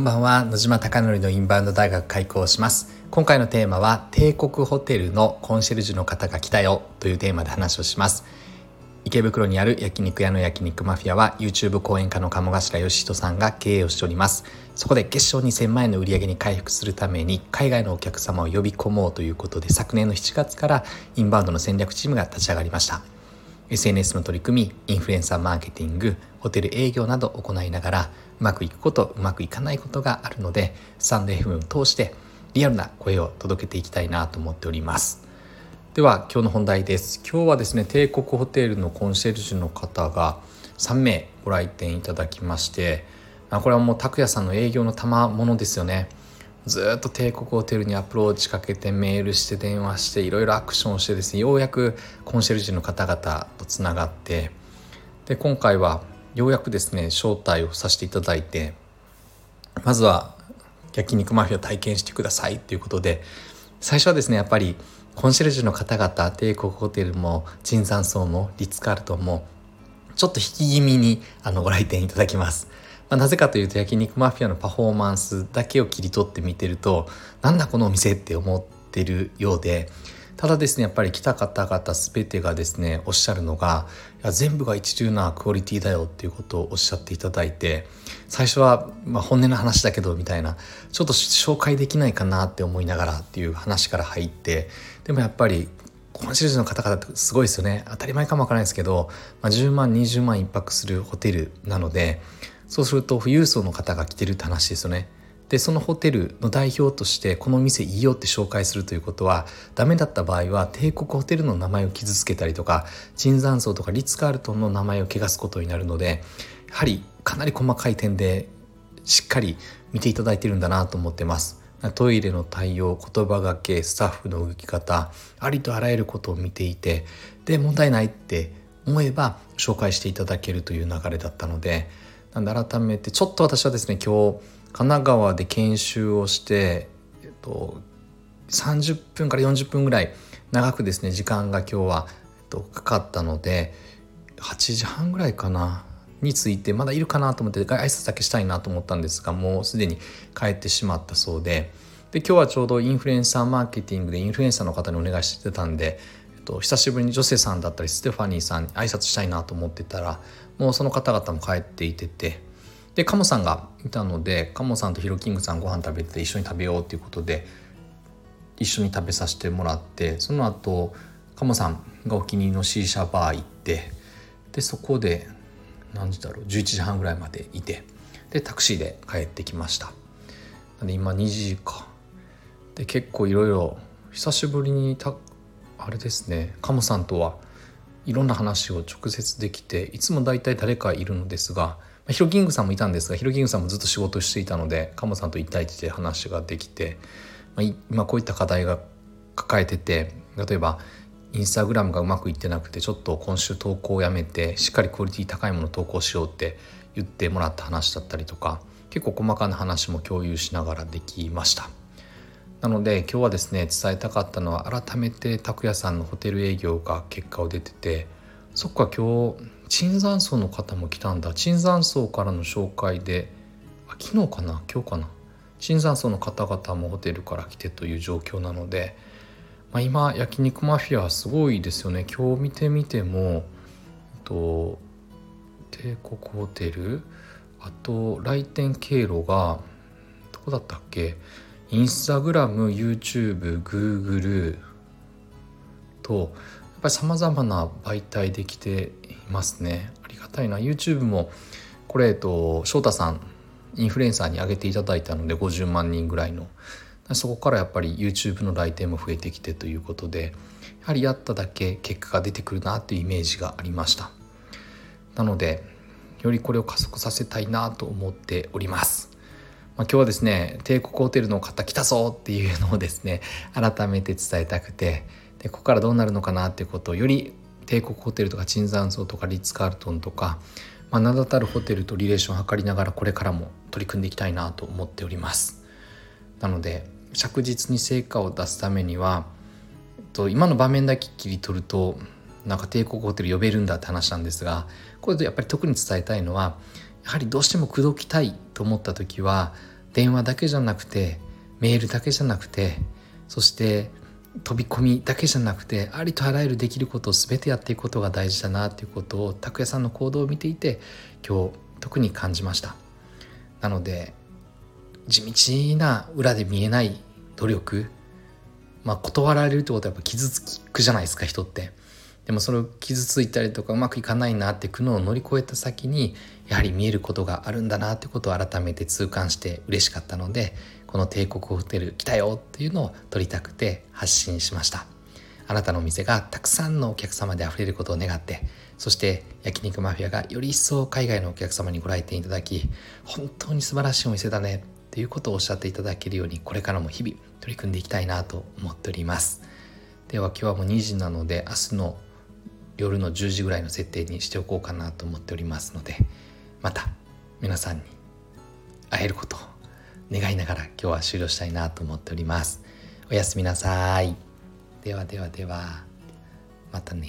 んばんは。野島貴則のインバウンド大学開講します。今回のテーマは帝国ホテルのコンシェルジュの方が来たよというテーマで話をします。池袋にある焼肉屋の焼肉マフィアは YouTube 講演家の鴨頭義人さんが経営をしております。そこで月賞2000万円の売り上げに回復するために海外のお客様を呼び込もうということで昨年の7月からインバウンドの戦略チームが立ち上がりました。SNS の取り組みインフルエンサーマーケティングホテル営業などを行いながらうまくいくことうまくいかないことがあるのでスタンド FM を通してリアルな声を届けていきたいなと思っております。では今日の本題です。今日はですね帝国ホテルのコンシェルジュの方が3名ご来店いただきましてこれはもう拓也さんの営業の賜物ですよね。ずっと帝国ホテルにアプローチかけてメールして電話していろいろアクションしてですねようやくコンシェルジュの方々とつながってで今回はようやくですね招待をさせていただいてまずは焼肉マフィア体験してくださいということで最初はですねやっぱりコンシェルジュの方々帝国ホテルも椿山荘もリッツ・カールトンもちょっと引き気味にあのご来店いただきます。まあ、なぜかというと焼肉マフィアのパフォーマンスだけを切り取って見てるとなんだこのお店って思ってるようでただですねやっぱり来た方々全てがですねおっしゃるのがいや全部が一流なクオリティだよっていうことをおっしゃっていただいて最初は、まあ、本音の話だけどみたいなちょっと紹介できないかなって思いながらっていう話から入ってでもやっぱりコンシェルジュの方々ってすごいですよね当たり前かもわからないですけど、まあ、10万20万一泊するホテルなのでそうすると富裕層の方が来てるって話ですよね。でそのホテルの代表としてこの店いいよって紹介するということはダメだった場合は帝国ホテルの名前を傷つけたりとか椿山荘とかリッツ・カールトンの名前を汚すことになるのでやはりかなり細かい点でしっかり見ていただいてるんだなと思ってます。トイレの対応言葉がけスタッフの動き方ありとあらゆることを見ていてで問題ないって思えば紹介していただけるという流れだったのでなんで改めてちょっと私はですね今日神奈川で研修をして、えっと、30分から40分ぐらい長くですね時間が今日は、えっと、かかったので8時半ぐらいかなについてまだいるかなと思って挨拶だけしたいなと思ったんですがもうすでに帰ってしまったそうでで今日はちょうどインフルエンサーマーケティングでインフルエンサーの方にお願いしてたんで、えっと、久しぶりに女性さんだったりステファニーさんに挨拶したいなと思ってたらもうその方々も帰っていててでカモさんがいたのでカモさんとヒロキングさんご飯食べて一緒に食べようっていうことで一緒に食べさせてもらってその後カモさんがお気に入りの C 社バー行ってでそこで何時だろう11時半ぐらいまでいてでタクシーで帰ってきました。で今2時か。で結構いろいろ久しぶりにたあれですねカモさんとはいろんな話を直接できていつも大体誰かいるのですがヒロキングさんもいたんですがヒロキングさんもずっと仕事していたのでカモさんと一対一で話ができて、まあ、今こういった課題が抱えてて例えばインスタグラムがうまくいってなくてちょっと今週投稿をやめてしっかりクオリティ高いもの投稿しようって言ってもらった話だったりとか結構細かな話も共有しながらできました。なので今日はですね伝えたかったのは改めて拓也さんのホテル営業が結果を出ててそっか今日椿山荘の方も来たんだ。椿山荘からの紹介であ昨日かな？今日かな？椿山荘の方々もホテルから来てという状況なので、まあ、今焼肉マフィアすごいですよね。今日見てみても、と、帝国ホテルあと来店経路がどこだったっけ？インスタグラム YouTube グーグルとやっぱりさまざまな媒体で来ていますね。ありがたいな。YouTube もこれえっと翔太さんインフルエンサーに上げていただいたので50万人ぐらいの。そこからやっぱり YouTube の来店も増えてきてということでやはりやっただけ結果が出てくるなというイメージがありました。なのでよりこれを加速させたいなと思っております、まあ、今日はですね帝国ホテルの方来たぞっていうのをですね改めて伝えたくてでここからどうなるのかなっていうことをより帝国ホテルとか椿山荘とかリッツ・カールトンとか、まあ、名だたるホテルとリレーションを図りながらこれからも取り組んでいきたいなと思っております。なので着実に成果を出すためにはと今の場面だけ切り取るとなんか帝国ホテル呼べるんだって話なんですがこれでやっぱり特に伝えたいのはやはりどうしても口説きたいと思った時は電話だけじゃなくてメールだけじゃなくてそして飛び込みだけじゃなくてありとあらゆるできることを全てやっていくことが大事だなということを拓也さんの行動を見ていて今日特に感じました。なので地道な裏で見えない努力まあ断られるってことはやっぱ傷つくじゃないですか人って。でもそれを傷ついたりとかうまくいかないなって苦悩を乗り越えた先にやはり見えることがあるんだなってことを改めて痛感して嬉しかったのでこの帝国ホテル来たよっていうのを撮りたくて発信しました。あなたのお店がたくさんのお客様で溢れることを願ってそして焼肉マフィアがより一層海外のお客様にご来店いただき本当に素晴らしいお店だねっていうことをおっしゃっていただけるようにこれからも日々取り組んでいきたいなと思っております。では今日はもう2時なので明日の夜の10時ぐらいの設定にしておこうかなと思っておりますのでまた皆さんに会えることを願いながら今日は終了したいなと思っております。おやすみなさい。ではではでは、またね